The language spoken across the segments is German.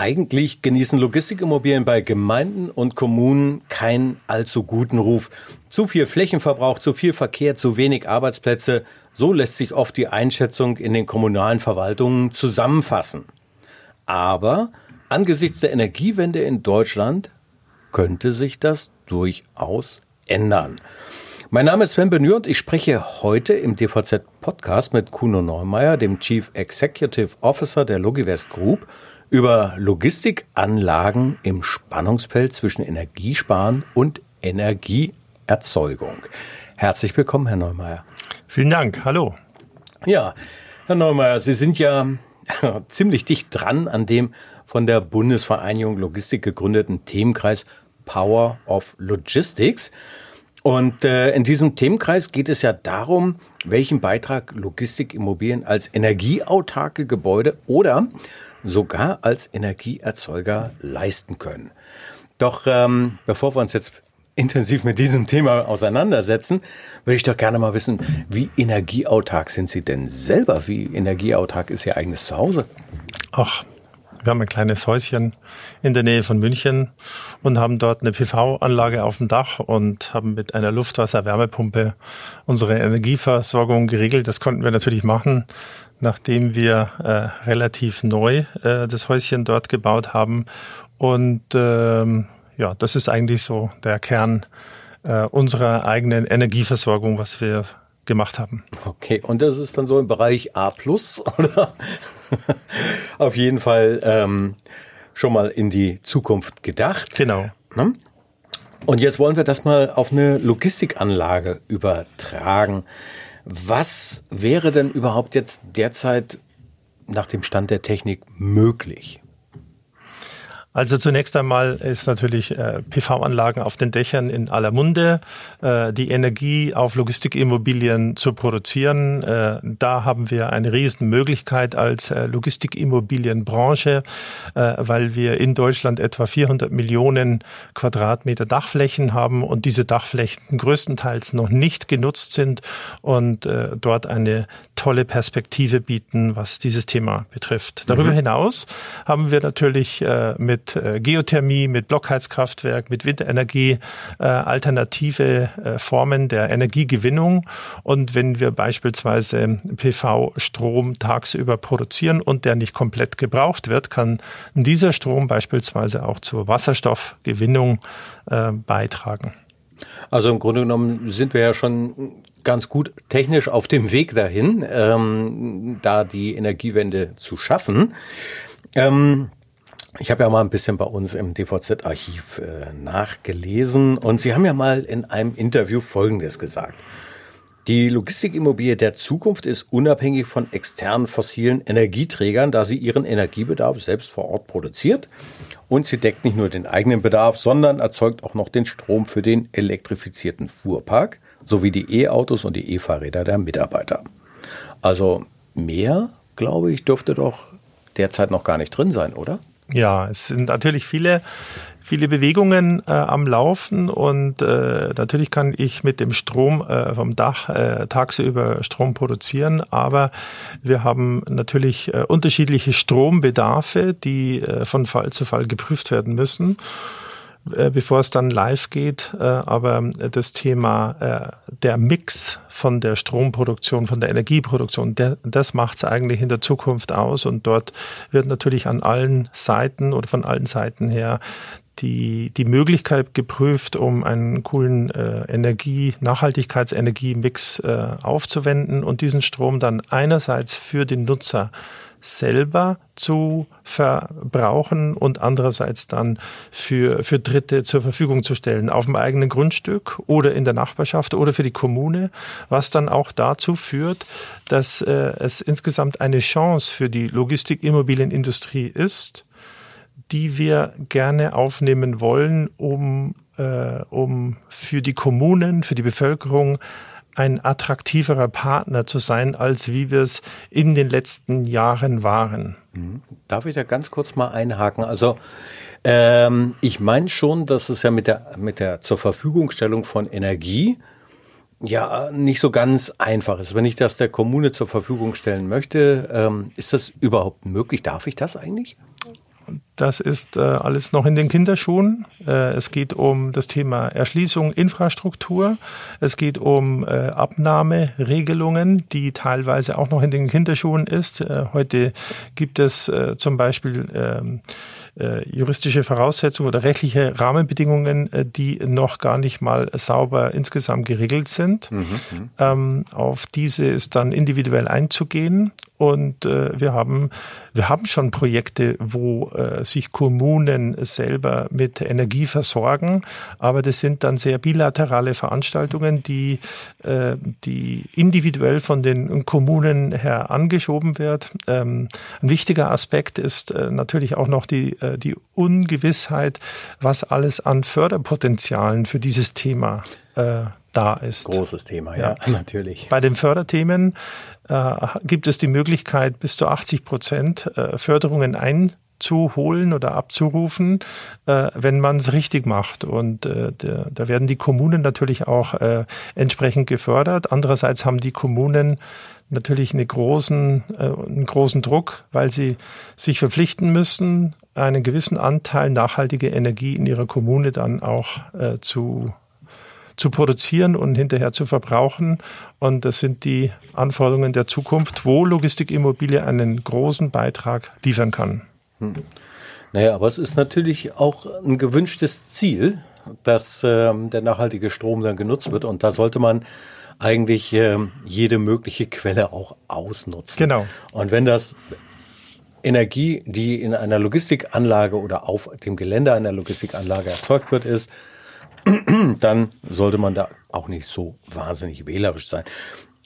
Eigentlich genießen Logistikimmobilien bei Gemeinden und Kommunen keinen allzu guten Ruf. Zu viel Flächenverbrauch, zu viel Verkehr, zu wenig Arbeitsplätze. So lässt sich oft die Einschätzung in den kommunalen Verwaltungen zusammenfassen. Aber angesichts der Energiewende in Deutschland könnte sich das durchaus ändern. Mein Name ist Sven Benür und ich spreche heute im DVZ Podcast mit Kuno Neumeier, dem Chief Executive Officer der Logivest Group, über Logistikanlagen im Spannungsfeld zwischen Energiesparen und Energieerzeugung. Herzlich willkommen, Herr Neumeier. Vielen Dank. Hallo. Ja, Herr Neumeier, Sie sind ja ziemlich dicht dran an dem von der Bundesvereinigung Logistik gegründeten Themenkreis Power of Logistics. Und äh, in diesem Themenkreis geht es ja darum, welchen Beitrag Logistikimmobilien als energieautarke Gebäude oder sogar als Energieerzeuger leisten können. Doch ähm, bevor wir uns jetzt intensiv mit diesem Thema auseinandersetzen, würde ich doch gerne mal wissen, wie energieautark sind Sie denn selber? Wie energieautark ist Ihr eigenes Zuhause? Ach, wir haben ein kleines Häuschen in der Nähe von München und haben dort eine PV-Anlage auf dem Dach und haben mit einer Luftwasser-Wärmepumpe unsere Energieversorgung geregelt. Das konnten wir natürlich machen, nachdem wir äh, relativ neu äh, das Häuschen dort gebaut haben. Und ähm, ja, das ist eigentlich so der Kern äh, unserer eigenen Energieversorgung, was wir gemacht haben. Okay, und das ist dann so im Bereich A plus, oder? Auf jeden Fall ähm, schon mal in die Zukunft gedacht. Genau. Ne? Und jetzt wollen wir das mal auf eine Logistikanlage übertragen. Was wäre denn überhaupt jetzt derzeit nach dem Stand der Technik möglich? Also zunächst einmal ist natürlich äh, PV-Anlagen auf den Dächern in aller Munde, äh, die Energie auf Logistikimmobilien zu produzieren. Äh, da haben wir eine riesen Möglichkeit als äh, Logistikimmobilienbranche, äh, weil wir in Deutschland etwa 400 Millionen Quadratmeter Dachflächen haben und diese Dachflächen größtenteils noch nicht genutzt sind und äh, dort eine tolle Perspektive bieten, was dieses Thema betrifft. Darüber mhm. hinaus haben wir natürlich äh, mit äh, Geothermie, mit Blockheizkraftwerk, mit Windenergie äh, alternative äh, Formen der Energiegewinnung. Und wenn wir beispielsweise PV-Strom tagsüber produzieren und der nicht komplett gebraucht wird, kann dieser Strom beispielsweise auch zur Wasserstoffgewinnung beitragen. Also im Grunde genommen sind wir ja schon ganz gut technisch auf dem Weg dahin, ähm, da die Energiewende zu schaffen. Ähm, ich habe ja mal ein bisschen bei uns im DVZ-Archiv äh, nachgelesen und Sie haben ja mal in einem Interview Folgendes gesagt. Die Logistikimmobilie der Zukunft ist unabhängig von externen fossilen Energieträgern, da sie ihren Energiebedarf selbst vor Ort produziert. Und sie deckt nicht nur den eigenen Bedarf, sondern erzeugt auch noch den Strom für den elektrifizierten Fuhrpark sowie die E-Autos und die E-Fahrräder der Mitarbeiter. Also mehr, glaube ich, dürfte doch derzeit noch gar nicht drin sein, oder? Ja, es sind natürlich viele, viele Bewegungen äh, am Laufen und äh, natürlich kann ich mit dem Strom äh, vom Dach äh, tagsüber Strom produzieren, aber wir haben natürlich äh, unterschiedliche Strombedarfe, die äh, von Fall zu Fall geprüft werden müssen. Äh, bevor es dann live geht. Äh, aber das Thema äh, der Mix von der Stromproduktion, von der Energieproduktion, das macht es eigentlich in der Zukunft aus. Und dort wird natürlich an allen Seiten oder von allen Seiten her die, die Möglichkeit geprüft, um einen coolen äh, Energie, Nachhaltigkeitsenergie-Mix äh, aufzuwenden und diesen Strom dann einerseits für den Nutzer selber zu verbrauchen und andererseits dann für, für Dritte zur Verfügung zu stellen, auf dem eigenen Grundstück oder in der Nachbarschaft oder für die Kommune, was dann auch dazu führt, dass äh, es insgesamt eine Chance für die Logistikimmobilienindustrie ist, die wir gerne aufnehmen wollen, um, äh, um für die Kommunen, für die Bevölkerung ein attraktiverer Partner zu sein, als wie wir es in den letzten Jahren waren. Mhm. Darf ich da ganz kurz mal einhaken? Also ähm, ich meine schon, dass es ja mit der mit der zur Verfügungstellung von Energie ja nicht so ganz einfach ist. Wenn ich das der Kommune zur Verfügung stellen möchte, ähm, ist das überhaupt möglich? Darf ich das eigentlich? Das ist äh, alles noch in den Kinderschuhen. Äh, es geht um das Thema Erschließung, Infrastruktur. Es geht um äh, Abnahmeregelungen, die teilweise auch noch in den Kinderschuhen ist. Äh, heute gibt es äh, zum Beispiel ähm, äh, juristische Voraussetzungen oder rechtliche Rahmenbedingungen, die noch gar nicht mal sauber insgesamt geregelt sind. Mhm, mhm. ähm, auf diese ist dann individuell einzugehen und äh, wir haben wir haben schon Projekte, wo äh, sich Kommunen selber mit Energie versorgen, aber das sind dann sehr bilaterale Veranstaltungen, die äh, die individuell von den Kommunen her angeschoben wird. Ähm, ein wichtiger Aspekt ist äh, natürlich auch noch die äh, die Ungewissheit, was alles an Förderpotenzialen für dieses Thema äh, da ist. Großes Thema, ja, ja. natürlich. Bei den Förderthemen gibt es die Möglichkeit, bis zu 80 Prozent äh, Förderungen einzuholen oder abzurufen, äh, wenn man es richtig macht. Und äh, da werden die Kommunen natürlich auch äh, entsprechend gefördert. Andererseits haben die Kommunen natürlich eine großen, äh, einen großen Druck, weil sie sich verpflichten müssen, einen gewissen Anteil nachhaltige Energie in ihrer Kommune dann auch äh, zu zu produzieren und hinterher zu verbrauchen. Und das sind die Anforderungen der Zukunft, wo Logistikimmobilie einen großen Beitrag liefern kann. Hm. Naja, aber es ist natürlich auch ein gewünschtes Ziel, dass ähm, der nachhaltige Strom dann genutzt wird. Und da sollte man eigentlich ähm, jede mögliche Quelle auch ausnutzen. Genau. Und wenn das Energie, die in einer Logistikanlage oder auf dem Gelände einer Logistikanlage erzeugt wird, ist, dann sollte man da auch nicht so wahnsinnig wählerisch sein.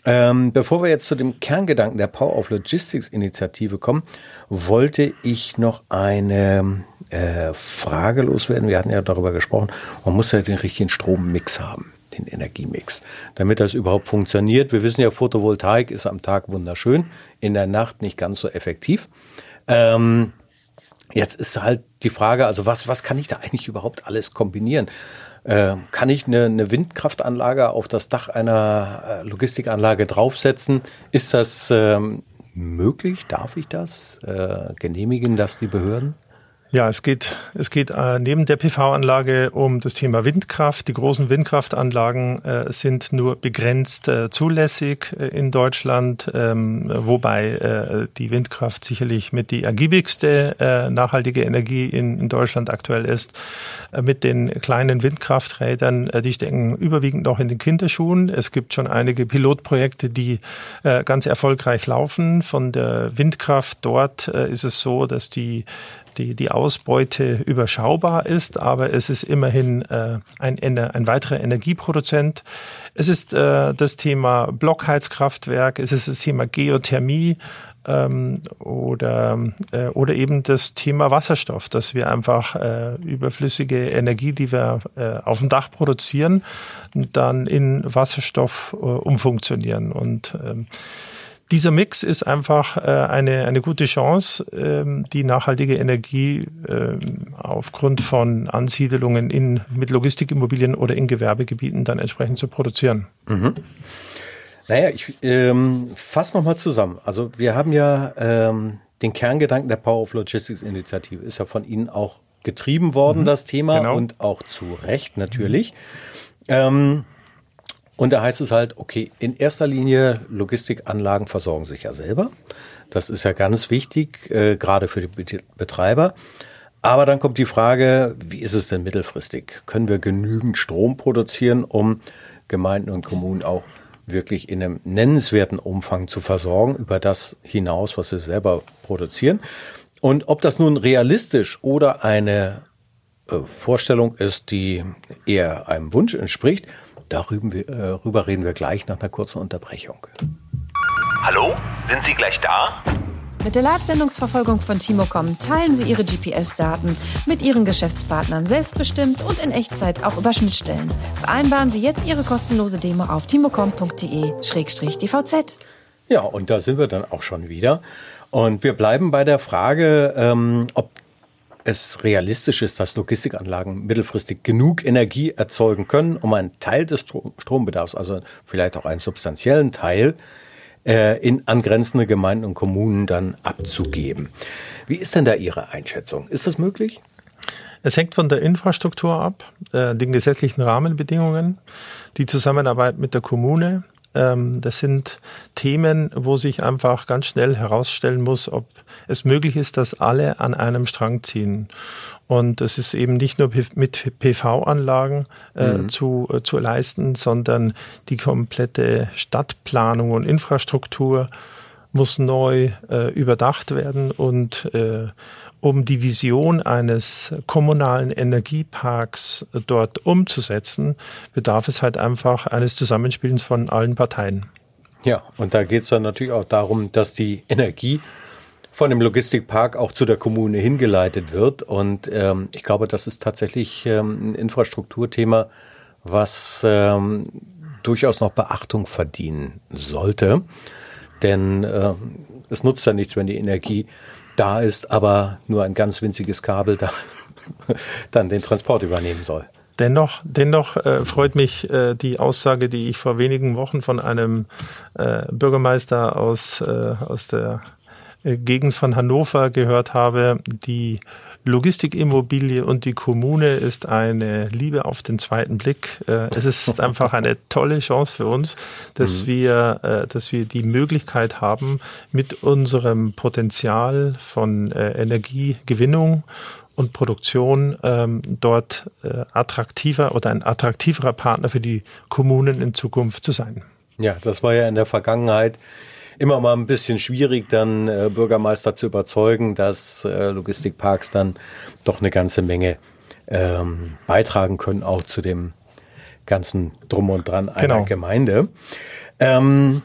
Ähm, bevor wir jetzt zu dem Kerngedanken der Power of Logistics Initiative kommen, wollte ich noch eine äh, Frage loswerden. Wir hatten ja darüber gesprochen, man muss ja den richtigen Strommix haben, den Energiemix, damit das überhaupt funktioniert. Wir wissen ja, Photovoltaik ist am Tag wunderschön, in der Nacht nicht ganz so effektiv. Ähm, jetzt ist halt die Frage, also was, was kann ich da eigentlich überhaupt alles kombinieren? Äh, kann ich eine, eine Windkraftanlage auf das Dach einer äh, Logistikanlage draufsetzen? Ist das ähm, möglich? Darf ich das? Äh, genehmigen das die Behörden? Ja, es geht, es geht äh, neben der PV-Anlage um das Thema Windkraft. Die großen Windkraftanlagen äh, sind nur begrenzt äh, zulässig äh, in Deutschland, ähm, wobei äh, die Windkraft sicherlich mit die ergiebigste äh, nachhaltige Energie in, in Deutschland aktuell ist. Mit den kleinen Windkrafträdern, die stecken überwiegend noch in den Kinderschuhen. Es gibt schon einige Pilotprojekte, die ganz erfolgreich laufen. Von der Windkraft dort ist es so, dass die die, die Ausbeute überschaubar ist, aber es ist immerhin äh, ein, ein weiterer Energieproduzent. Es ist äh, das Thema Blockheizkraftwerk, es ist das Thema Geothermie, ähm, oder, äh, oder eben das Thema Wasserstoff, dass wir einfach äh, überflüssige Energie, die wir äh, auf dem Dach produzieren, dann in Wasserstoff äh, umfunktionieren. Und ähm, dieser Mix ist einfach äh, eine, eine gute Chance, ähm, die nachhaltige Energie ähm, aufgrund von Ansiedelungen in, mit Logistikimmobilien oder in Gewerbegebieten dann entsprechend zu produzieren. Mhm. Naja, ich ähm, fasse nochmal zusammen. Also wir haben ja ähm, den Kerngedanken der Power of Logistics Initiative, ist ja von Ihnen auch getrieben worden, mhm, das Thema, genau. und auch zu Recht natürlich. Ähm, und da heißt es halt, okay, in erster Linie Logistikanlagen versorgen sich ja selber. Das ist ja ganz wichtig, äh, gerade für die Betreiber. Aber dann kommt die Frage, wie ist es denn mittelfristig? Können wir genügend Strom produzieren, um Gemeinden und Kommunen auch wirklich in einem nennenswerten Umfang zu versorgen, über das hinaus, was sie selber produzieren? Und ob das nun realistisch oder eine äh, Vorstellung ist, die eher einem Wunsch entspricht, Darüber äh, reden wir gleich nach einer kurzen Unterbrechung. Hallo, sind Sie gleich da? Mit der Live-Sendungsverfolgung von Timocom teilen Sie Ihre GPS-Daten mit Ihren Geschäftspartnern selbstbestimmt und in Echtzeit auch über Schnittstellen. Vereinbaren Sie jetzt Ihre kostenlose Demo auf timocom.de-dvz. Ja, und da sind wir dann auch schon wieder. Und wir bleiben bei der Frage, ähm, ob es realistisch ist, dass Logistikanlagen mittelfristig genug Energie erzeugen können, um einen Teil des Strombedarfs, also vielleicht auch einen substanziellen Teil, äh, in angrenzende Gemeinden und Kommunen dann abzugeben. Wie ist denn da Ihre Einschätzung? Ist das möglich? Es hängt von der Infrastruktur ab, äh, den gesetzlichen Rahmenbedingungen, die Zusammenarbeit mit der Kommune, das sind Themen, wo sich einfach ganz schnell herausstellen muss, ob es möglich ist, dass alle an einem Strang ziehen. Und es ist eben nicht nur mit PV-Anlagen äh, mhm. zu, äh, zu leisten, sondern die komplette Stadtplanung und Infrastruktur muss neu äh, überdacht werden und äh, um die Vision eines kommunalen Energieparks dort umzusetzen, bedarf es halt einfach eines Zusammenspielens von allen Parteien. Ja, und da geht es dann natürlich auch darum, dass die Energie von dem Logistikpark auch zu der Kommune hingeleitet wird. Und ähm, ich glaube, das ist tatsächlich ähm, ein Infrastrukturthema, was ähm, durchaus noch Beachtung verdienen sollte. Denn äh, es nutzt ja nichts, wenn die Energie da ist, aber nur ein ganz winziges Kabel da dann den Transport übernehmen soll. Dennoch, dennoch äh, freut mich äh, die Aussage, die ich vor wenigen Wochen von einem äh, Bürgermeister aus, äh, aus der äh, Gegend von Hannover gehört habe, die Logistikimmobilie und die Kommune ist eine Liebe auf den zweiten Blick. Äh, es ist einfach eine tolle Chance für uns, dass mhm. wir, äh, dass wir die Möglichkeit haben, mit unserem Potenzial von äh, Energiegewinnung und Produktion ähm, dort attraktiver oder ein attraktiverer Partner für die Kommunen in Zukunft zu sein. Ja, das war ja in der Vergangenheit immer mal ein bisschen schwierig, dann äh, Bürgermeister zu überzeugen, dass äh, Logistikparks dann doch eine ganze Menge ähm, beitragen können, auch zu dem ganzen Drum und Dran einer genau. Gemeinde. Ähm,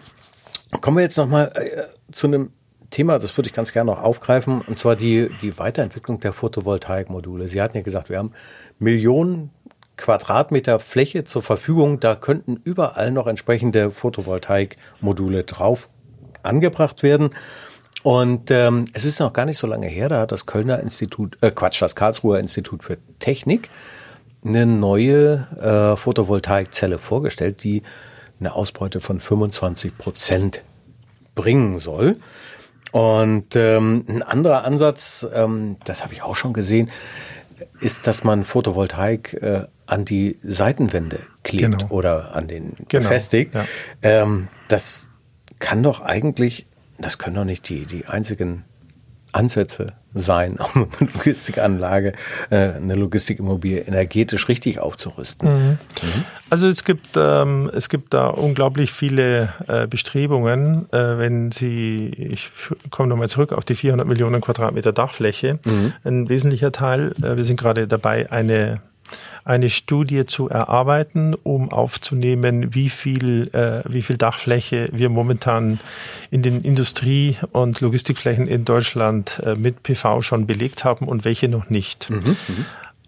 kommen wir jetzt nochmal äh, zu einem Thema, das würde ich ganz gerne noch aufgreifen, und zwar die, die Weiterentwicklung der Photovoltaikmodule. Sie hatten ja gesagt, wir haben Millionen Quadratmeter Fläche zur Verfügung. Da könnten überall noch entsprechende Photovoltaikmodule drauf angebracht werden. Und ähm, es ist noch gar nicht so lange her, da hat das Kölner Institut, äh, Quatsch, das Karlsruher Institut für Technik eine neue äh, Photovoltaikzelle vorgestellt, die eine Ausbeute von 25 Prozent bringen soll. Und ähm, ein anderer Ansatz, ähm, das habe ich auch schon gesehen, ist, dass man Photovoltaik äh, an die Seitenwände klebt genau. oder an den genau. befestigt. Ja. Ähm, das kann doch eigentlich, das können doch nicht die, die einzigen Ansätze sein, um eine Logistikanlage, äh, eine Logistikimmobilie energetisch richtig aufzurüsten. Mhm. Mhm. Also es gibt ähm, es gibt da unglaublich viele äh, Bestrebungen, äh, wenn Sie, ich komme nochmal zurück auf die 400 Millionen Quadratmeter Dachfläche. Mhm. Ein wesentlicher Teil, äh, wir sind gerade dabei, eine eine Studie zu erarbeiten, um aufzunehmen, wie viel, äh, wie viel Dachfläche wir momentan in den Industrie- und Logistikflächen in Deutschland äh, mit PV schon belegt haben und welche noch nicht. Mhm, mhm.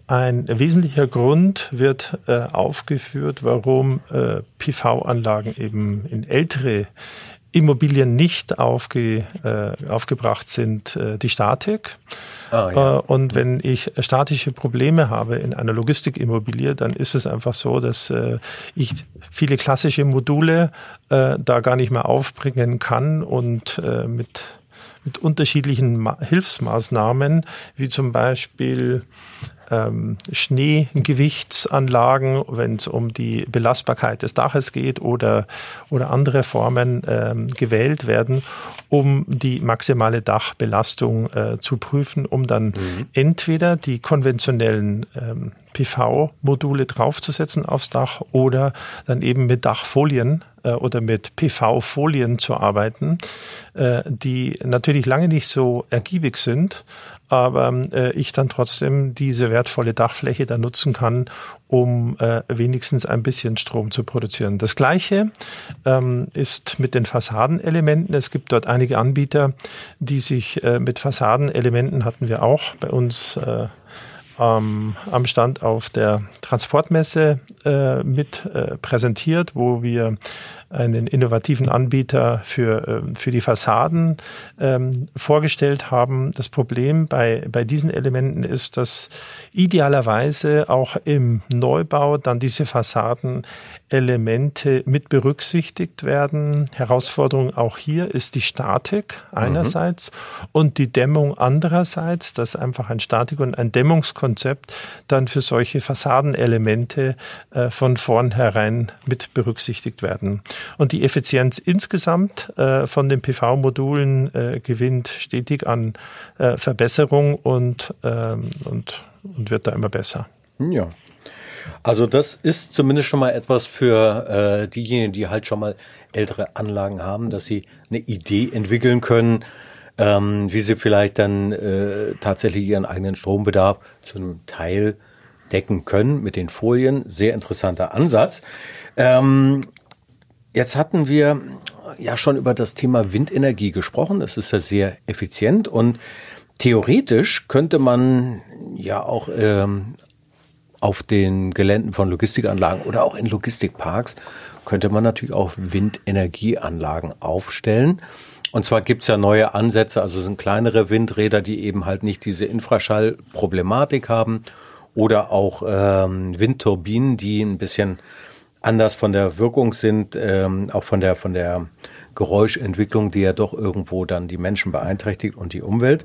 Ein wesentlicher Grund wird äh, aufgeführt, warum äh, PV-Anlagen eben in ältere Immobilien nicht aufge, äh, aufgebracht sind, äh, die Statik. Ah, ja. Äh, und wenn ich statische Probleme habe in einer Logistikimmobilie, dann ist es einfach so, dass äh, ich viele klassische Module äh, da gar nicht mehr aufbringen kann und äh, mit mit unterschiedlichen Ma Hilfsmaßnahmen, wie zum Beispiel ähm, Schneegewichtsanlagen, wenn es um die Belastbarkeit des Daches geht oder, oder andere Formen ähm, gewählt werden, um die maximale Dachbelastung äh, zu prüfen, um dann mhm. entweder die konventionellen ähm, PV-Module draufzusetzen aufs Dach oder dann eben mit Dachfolien äh, oder mit PV-Folien zu arbeiten, äh, die natürlich lange nicht so ergiebig sind, aber äh, ich dann trotzdem diese wertvolle Dachfläche da nutzen kann, um äh, wenigstens ein bisschen Strom zu produzieren. Das gleiche ähm, ist mit den Fassadenelementen. Es gibt dort einige Anbieter, die sich äh, mit Fassadenelementen hatten wir auch bei uns äh, ähm, am Stand auf der Transportmesse äh, mit äh, präsentiert, wo wir einen innovativen Anbieter für, ähm, für die Fassaden ähm, vorgestellt haben. Das Problem bei, bei diesen Elementen ist, dass idealerweise auch im Neubau dann diese Fassadenelemente mit berücksichtigt werden. Herausforderung auch hier ist die Statik einerseits mhm. und die Dämmung andererseits, dass einfach ein Statik- und ein Dämmungskonzept dann für solche Fassadenelemente äh, von vornherein mit berücksichtigt werden. Und die Effizienz insgesamt äh, von den PV-Modulen äh, gewinnt stetig an äh, Verbesserung und, ähm, und, und wird da immer besser. Ja. Also das ist zumindest schon mal etwas für äh, diejenigen, die halt schon mal ältere Anlagen haben, dass sie eine Idee entwickeln können, ähm, wie sie vielleicht dann äh, tatsächlich ihren eigenen Strombedarf zu einem Teil decken können mit den Folien. Sehr interessanter Ansatz. Ähm, Jetzt hatten wir ja schon über das Thema Windenergie gesprochen. Das ist ja sehr effizient und theoretisch könnte man ja auch ähm, auf den Geländen von Logistikanlagen oder auch in Logistikparks könnte man natürlich auch Windenergieanlagen aufstellen. Und zwar gibt's ja neue Ansätze, also sind kleinere Windräder, die eben halt nicht diese Infraschallproblematik haben oder auch ähm, Windturbinen, die ein bisschen anders von der Wirkung sind, ähm, auch von der, von der Geräuschentwicklung, die ja doch irgendwo dann die Menschen beeinträchtigt und die Umwelt.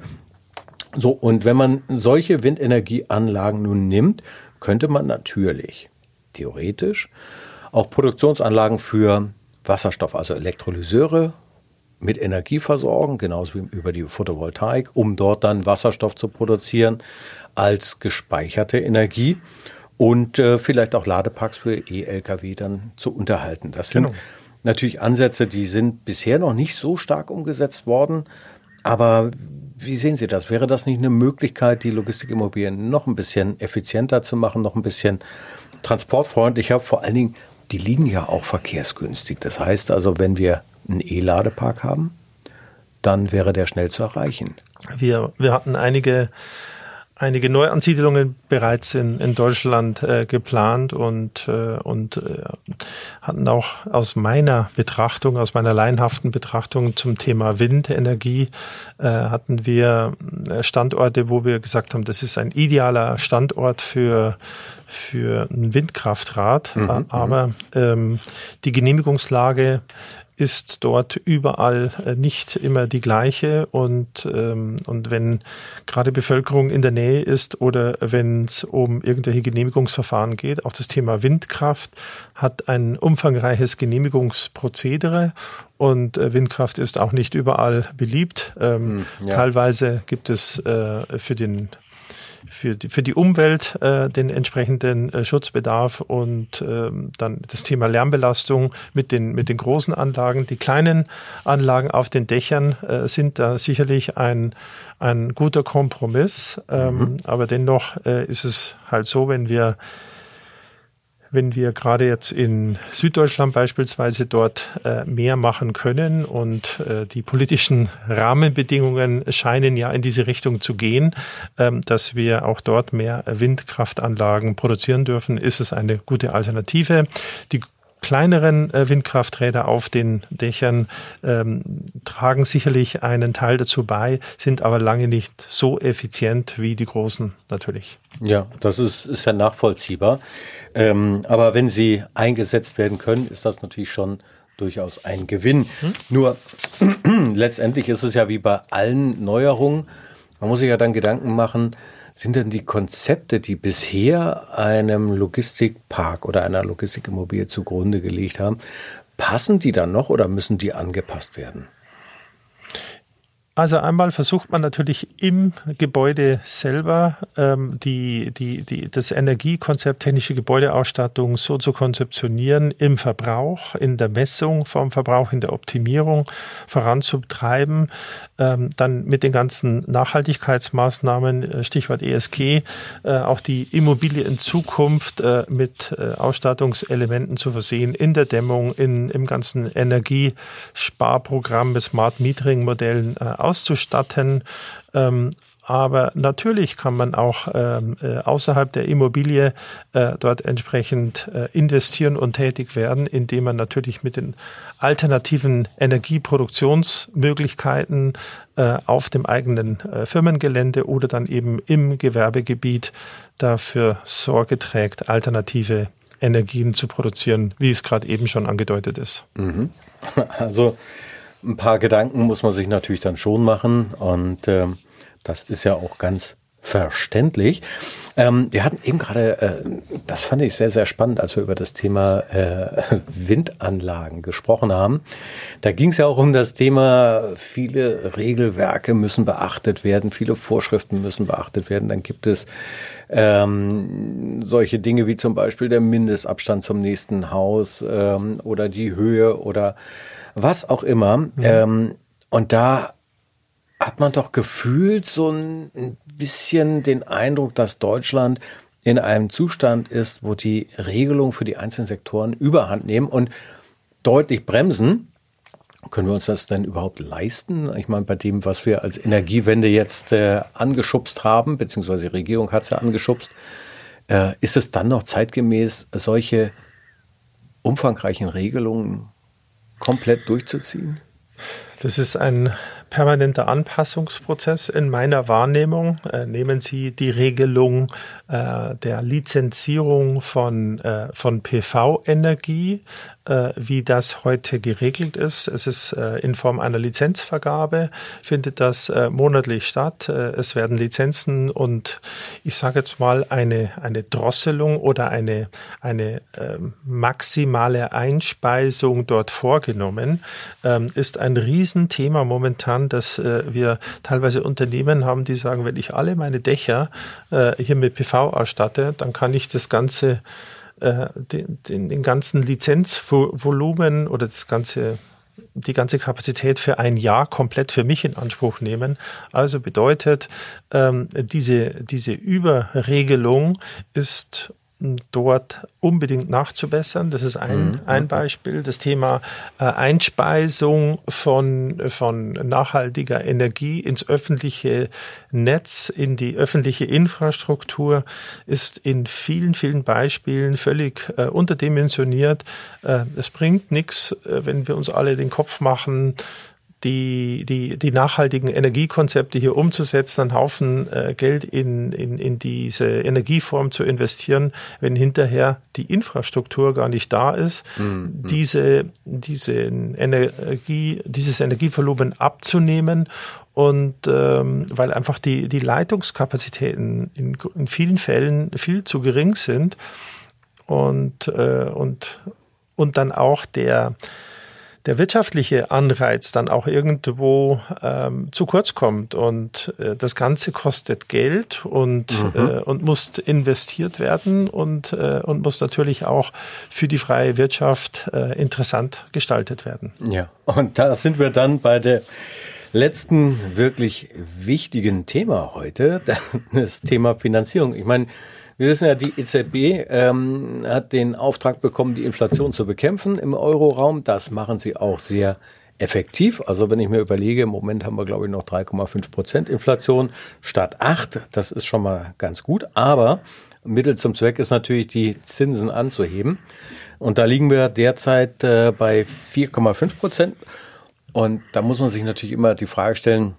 So, und wenn man solche Windenergieanlagen nun nimmt, könnte man natürlich theoretisch auch Produktionsanlagen für Wasserstoff, also Elektrolyseure mit Energie versorgen, genauso wie über die Photovoltaik, um dort dann Wasserstoff zu produzieren als gespeicherte Energie und äh, vielleicht auch Ladeparks für E-Lkw dann zu unterhalten. Das sind genau. natürlich Ansätze, die sind bisher noch nicht so stark umgesetzt worden. Aber wie sehen Sie das? Wäre das nicht eine Möglichkeit, die Logistikimmobilien noch ein bisschen effizienter zu machen, noch ein bisschen transportfreundlicher? Vor allen Dingen, die liegen ja auch verkehrsgünstig. Das heißt also, wenn wir einen E-Ladepark haben, dann wäre der schnell zu erreichen. Wir, wir hatten einige einige Neuansiedlungen bereits in, in Deutschland äh, geplant und, äh, und äh, hatten auch aus meiner Betrachtung, aus meiner laienhaften Betrachtung zum Thema Windenergie, äh, hatten wir äh, Standorte, wo wir gesagt haben, das ist ein idealer Standort für für ein Windkraftrad, mhm, mhm. aber ähm, die Genehmigungslage ist dort überall äh, nicht immer die gleiche und, ähm, und wenn gerade Bevölkerung in der Nähe ist oder wenn es um irgendwelche Genehmigungsverfahren geht, auch das Thema Windkraft hat ein umfangreiches Genehmigungsprozedere und äh, Windkraft ist auch nicht überall beliebt. Ähm, hm, ja. Teilweise gibt es äh, für den für die, für die Umwelt äh, den entsprechenden äh, Schutzbedarf und ähm, dann das Thema Lärmbelastung mit den, mit den großen Anlagen. Die kleinen Anlagen auf den Dächern äh, sind da sicherlich ein, ein guter Kompromiss, ähm, mhm. aber dennoch äh, ist es halt so, wenn wir wenn wir gerade jetzt in Süddeutschland beispielsweise dort äh, mehr machen können und äh, die politischen Rahmenbedingungen scheinen ja in diese Richtung zu gehen, ähm, dass wir auch dort mehr Windkraftanlagen produzieren dürfen, ist es eine gute Alternative. Die kleineren äh, Windkrafträder auf den Dächern ähm, tragen sicherlich einen Teil dazu bei, sind aber lange nicht so effizient wie die großen natürlich. Ja, das ist, ist ja nachvollziehbar. Ähm, aber wenn sie eingesetzt werden können, ist das natürlich schon durchaus ein Gewinn. Hm? Nur letztendlich ist es ja wie bei allen Neuerungen, man muss sich ja dann Gedanken machen, sind denn die Konzepte, die bisher einem Logistikpark oder einer Logistikimmobilie zugrunde gelegt haben, passen die dann noch oder müssen die angepasst werden? Also einmal versucht man natürlich im Gebäude selber ähm, die, die, die, das Energiekonzept technische Gebäudeausstattung so zu konzeptionieren, im Verbrauch, in der Messung vom Verbrauch, in der Optimierung voranzutreiben. Ähm, dann mit den ganzen Nachhaltigkeitsmaßnahmen, äh, Stichwort ESG, äh, auch die Immobilie in Zukunft äh, mit äh, Ausstattungselementen zu versehen, in der Dämmung, in, im ganzen Energiesparprogramm mit Smart Metering Modellen äh, auszustatten. Ähm, aber natürlich kann man auch ähm, äh, außerhalb der Immobilie äh, dort entsprechend äh, investieren und tätig werden, indem man natürlich mit den alternativen Energieproduktionsmöglichkeiten äh, auf dem eigenen äh, Firmengelände oder dann eben im Gewerbegebiet dafür Sorge trägt, alternative Energien zu produzieren, wie es gerade eben schon angedeutet ist. Mhm. Also ein paar Gedanken muss man sich natürlich dann schon machen und ähm, das ist ja auch ganz verständlich. Ähm, wir hatten eben gerade, äh, das fand ich sehr, sehr spannend, als wir über das Thema äh, Windanlagen gesprochen haben. Da ging es ja auch um das Thema, viele Regelwerke müssen beachtet werden, viele Vorschriften müssen beachtet werden. Dann gibt es ähm, solche Dinge wie zum Beispiel der Mindestabstand zum nächsten Haus ähm, oder die Höhe oder was auch immer. Mhm. Ähm, und da hat man doch gefühlt so ein bisschen den Eindruck, dass Deutschland in einem Zustand ist, wo die Regelungen für die einzelnen Sektoren überhand nehmen und deutlich bremsen. Können wir uns das denn überhaupt leisten? Ich meine, bei dem, was wir als Energiewende jetzt äh, angeschubst haben, beziehungsweise die Regierung hat es ja angeschubst, äh, ist es dann noch zeitgemäß, solche umfangreichen Regelungen komplett durchzuziehen? Das ist ein permanenter Anpassungsprozess in meiner Wahrnehmung. Äh, nehmen Sie die Regelung äh, der Lizenzierung von, äh, von PV-Energie, äh, wie das heute geregelt ist. Es ist äh, in Form einer Lizenzvergabe, findet das äh, monatlich statt. es werden Lizenzen und ich sage jetzt mal eine, eine Drosselung oder eine, eine ähm, maximale Einspeisung dort vorgenommen. Ähm, ist ein Riesenthema momentan, dass wir teilweise Unternehmen haben, die sagen, wenn ich alle meine Dächer hier mit PV ausstatte, dann kann ich das Ganze äh, den, den, den ganzen Lizenzvolumen oder das ganze die ganze Kapazität für ein Jahr komplett für mich in Anspruch nehmen. Also bedeutet, ähm, diese, diese Überregelung ist dort unbedingt nachzubessern. Das ist ein, mhm. ein Beispiel. Das Thema äh, Einspeisung von, von nachhaltiger Energie ins öffentliche Netz, in die öffentliche Infrastruktur ist in vielen, vielen Beispielen völlig äh, unterdimensioniert. Äh, es bringt nichts, äh, wenn wir uns alle den Kopf machen, die, die, die nachhaltigen Energiekonzepte hier umzusetzen, einen Haufen äh, Geld in, in, in diese Energieform zu investieren, wenn hinterher die Infrastruktur gar nicht da ist, mhm. diese, diese Energie, dieses Energievolumen abzunehmen und ähm, weil einfach die, die Leitungskapazitäten in, in vielen Fällen viel zu gering sind und, äh, und, und dann auch der, der wirtschaftliche Anreiz dann auch irgendwo ähm, zu kurz kommt und äh, das Ganze kostet Geld und, mhm. äh, und muss investiert werden und, äh, und muss natürlich auch für die freie Wirtschaft äh, interessant gestaltet werden. Ja, und da sind wir dann bei der letzten wirklich wichtigen Thema heute, das Thema Finanzierung. Ich meine, wir wissen ja, die EZB ähm, hat den Auftrag bekommen, die Inflation zu bekämpfen im Euroraum. Das machen sie auch sehr effektiv. Also wenn ich mir überlege, im Moment haben wir, glaube ich, noch 3,5 Prozent Inflation statt 8. Das ist schon mal ganz gut. Aber Mittel zum Zweck ist natürlich, die Zinsen anzuheben. Und da liegen wir derzeit äh, bei 4,5 Prozent. Und da muss man sich natürlich immer die Frage stellen,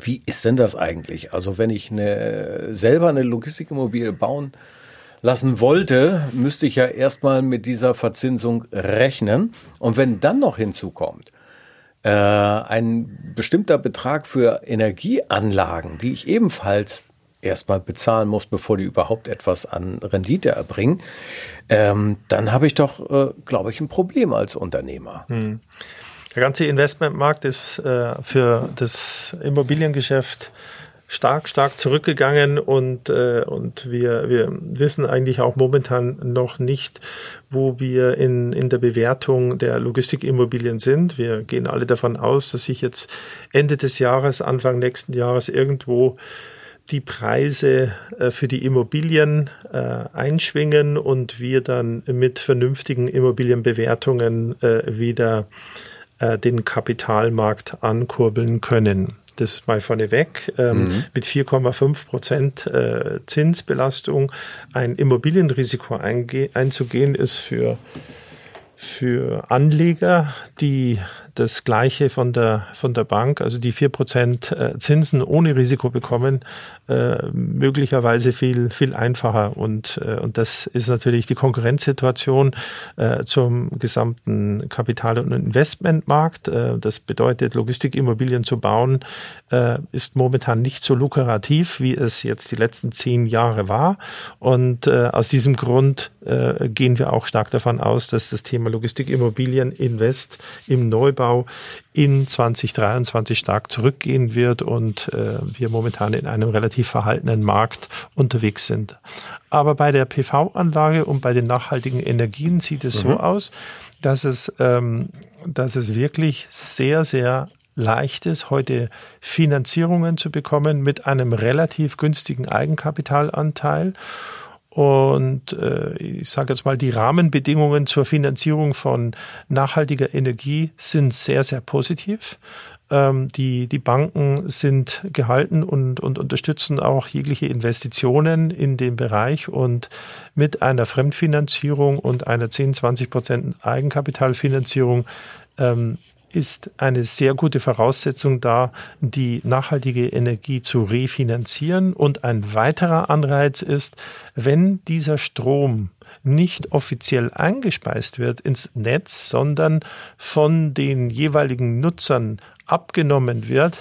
wie ist denn das eigentlich? Also wenn ich eine, selber eine Logistikimmobilie bauen lassen wollte, müsste ich ja erstmal mit dieser Verzinsung rechnen. Und wenn dann noch hinzukommt, äh, ein bestimmter Betrag für Energieanlagen, die ich ebenfalls erstmal bezahlen muss, bevor die überhaupt etwas an Rendite erbringen, ähm, dann habe ich doch, äh, glaube ich, ein Problem als Unternehmer. Hm. Der ganze Investmentmarkt ist äh, für das Immobiliengeschäft stark, stark zurückgegangen und, äh, und wir, wir wissen eigentlich auch momentan noch nicht, wo wir in, in der Bewertung der Logistikimmobilien sind. Wir gehen alle davon aus, dass sich jetzt Ende des Jahres, Anfang nächsten Jahres irgendwo die Preise äh, für die Immobilien äh, einschwingen und wir dann mit vernünftigen Immobilienbewertungen äh, wieder äh, den Kapitalmarkt ankurbeln können. Das mal vorneweg. Ähm, mhm. Mit 4,5 Prozent äh, Zinsbelastung ein Immobilienrisiko einzugehen, ist für, für Anleger, die das Gleiche von der, von der Bank, also die vier Prozent äh, Zinsen ohne Risiko bekommen, äh, möglicherweise viel, viel einfacher. Und, äh, und das ist natürlich die Konkurrenzsituation zum gesamten Kapital- und Investmentmarkt. Das bedeutet, Logistikimmobilien zu bauen, ist momentan nicht so lukrativ, wie es jetzt die letzten zehn Jahre war. Und aus diesem Grund gehen wir auch stark davon aus, dass das Thema Logistikimmobilien Invest im Neubau in 2023 stark zurückgehen wird und äh, wir momentan in einem relativ verhaltenen Markt unterwegs sind. Aber bei der PV-Anlage und bei den nachhaltigen Energien sieht es mhm. so aus, dass es, ähm, dass es wirklich sehr, sehr leicht ist, heute Finanzierungen zu bekommen mit einem relativ günstigen Eigenkapitalanteil. Und äh, ich sage jetzt mal, die Rahmenbedingungen zur Finanzierung von nachhaltiger Energie sind sehr, sehr positiv. Ähm, die, die Banken sind gehalten und, und unterstützen auch jegliche Investitionen in dem Bereich. Und mit einer Fremdfinanzierung und einer 10, 20 Prozent Eigenkapitalfinanzierung ähm, ist eine sehr gute Voraussetzung da, die nachhaltige Energie zu refinanzieren. Und ein weiterer Anreiz ist, wenn dieser Strom nicht offiziell eingespeist wird ins Netz, sondern von den jeweiligen Nutzern abgenommen wird,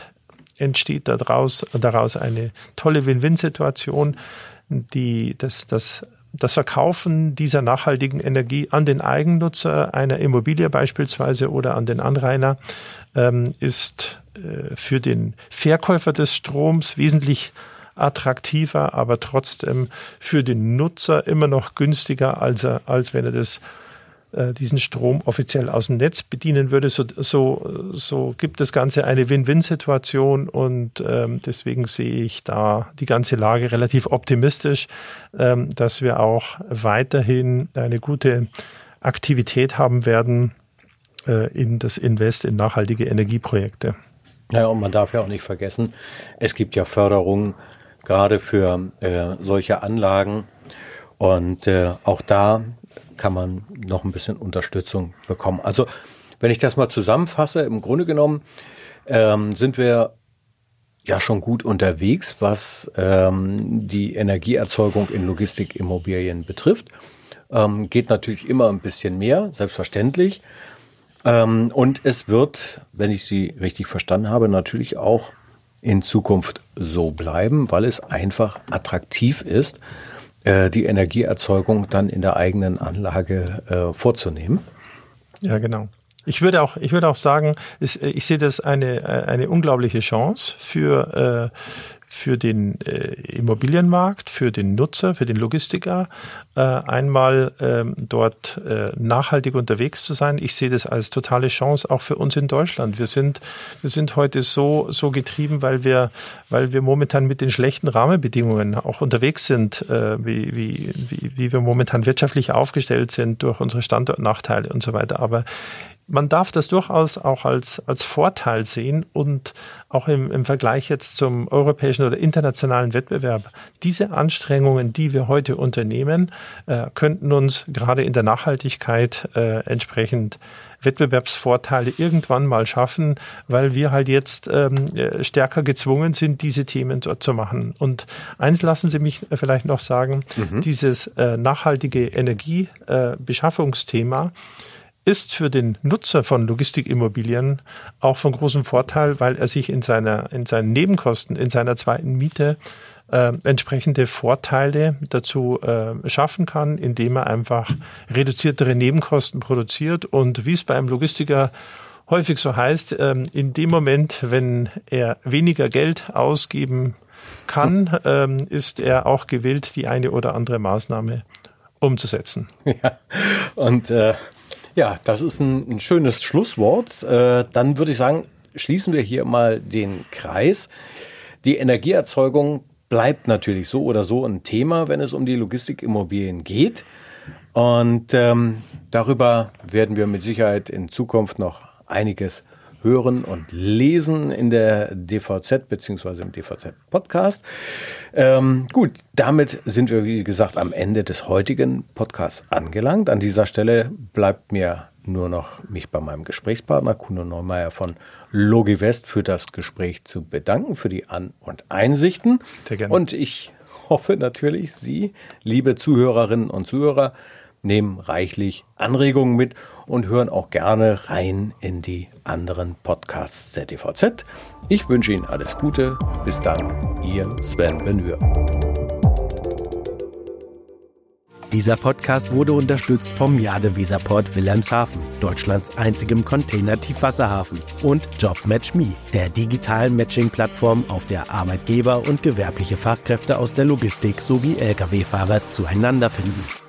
entsteht daraus, daraus eine tolle Win-Win-Situation, die das, das das Verkaufen dieser nachhaltigen Energie an den Eigennutzer einer Immobilie beispielsweise oder an den Anrainer ähm, ist äh, für den Verkäufer des Stroms wesentlich attraktiver, aber trotzdem für den Nutzer immer noch günstiger, als, er, als wenn er das diesen Strom offiziell aus dem Netz bedienen würde. So, so, so gibt das Ganze eine Win-Win-Situation und ähm, deswegen sehe ich da die ganze Lage relativ optimistisch, ähm, dass wir auch weiterhin eine gute Aktivität haben werden äh, in das Invest in nachhaltige Energieprojekte. Ja, und man darf ja auch nicht vergessen, es gibt ja Förderungen gerade für äh, solche Anlagen. Und äh, auch da kann man noch ein bisschen Unterstützung bekommen. Also wenn ich das mal zusammenfasse, im Grunde genommen ähm, sind wir ja schon gut unterwegs, was ähm, die Energieerzeugung in Logistikimmobilien betrifft. Ähm, geht natürlich immer ein bisschen mehr, selbstverständlich. Ähm, und es wird, wenn ich Sie richtig verstanden habe, natürlich auch in Zukunft so bleiben, weil es einfach attraktiv ist, äh, die Energieerzeugung dann in der eigenen Anlage äh, vorzunehmen. Ja, genau. Ich würde auch, ich würde auch sagen, ich, ich sehe das eine, eine unglaubliche Chance für, äh, für den äh, Immobilienmarkt, für den Nutzer, für den Logistiker, äh, einmal ähm, dort äh, nachhaltig unterwegs zu sein. Ich sehe das als totale Chance auch für uns in Deutschland. Wir sind, wir sind heute so, so getrieben, weil wir, weil wir momentan mit den schlechten Rahmenbedingungen auch unterwegs sind, äh, wie, wie, wie, wie wir momentan wirtschaftlich aufgestellt sind durch unsere Standortnachteile und so weiter. Aber man darf das durchaus auch als, als Vorteil sehen und auch im, im Vergleich jetzt zum europäischen oder internationalen Wettbewerb. Diese Anstrengungen, die wir heute unternehmen, äh, könnten uns gerade in der Nachhaltigkeit äh, entsprechend Wettbewerbsvorteile irgendwann mal schaffen, weil wir halt jetzt ähm, stärker gezwungen sind, diese Themen dort zu machen. Und eins lassen Sie mich vielleicht noch sagen, mhm. dieses äh, nachhaltige Energiebeschaffungsthema, äh, ist für den Nutzer von Logistikimmobilien auch von großem Vorteil, weil er sich in seiner, in seinen Nebenkosten, in seiner zweiten Miete äh, entsprechende Vorteile dazu äh, schaffen kann, indem er einfach reduziertere Nebenkosten produziert und wie es beim Logistiker häufig so heißt, ähm, in dem Moment, wenn er weniger Geld ausgeben kann, ähm, ist er auch gewillt, die eine oder andere Maßnahme umzusetzen. Ja, und äh, ja, das ist ein, ein schönes Schlusswort. Äh, dann würde ich sagen, schließen wir hier mal den Kreis. Die Energieerzeugung bleibt natürlich so oder so ein Thema, wenn es um die Logistikimmobilien geht. Und ähm, darüber werden wir mit Sicherheit in Zukunft noch einiges hören und lesen in der DVZ beziehungsweise im DVZ Podcast. Ähm, gut, damit sind wir, wie gesagt, am Ende des heutigen Podcasts angelangt. An dieser Stelle bleibt mir nur noch mich bei meinem Gesprächspartner Kuno Neumeier von Logivest für das Gespräch zu bedanken, für die An- und Einsichten. Sehr gerne. Und ich hoffe natürlich, Sie, liebe Zuhörerinnen und Zuhörer, nehmen reichlich Anregungen mit und hören auch gerne rein in die anderen Podcasts der DVZ. Ich wünsche Ihnen alles Gute. Bis dann, Ihr Sven Benür. Dieser Podcast wurde unterstützt vom Jadeweserport Wilhelmshaven, Deutschlands einzigem Container-Tiefwasserhafen, und JobMatchMe, der digitalen Matching-Plattform, auf der Arbeitgeber und gewerbliche Fachkräfte aus der Logistik sowie Lkw-Fahrer zueinander finden.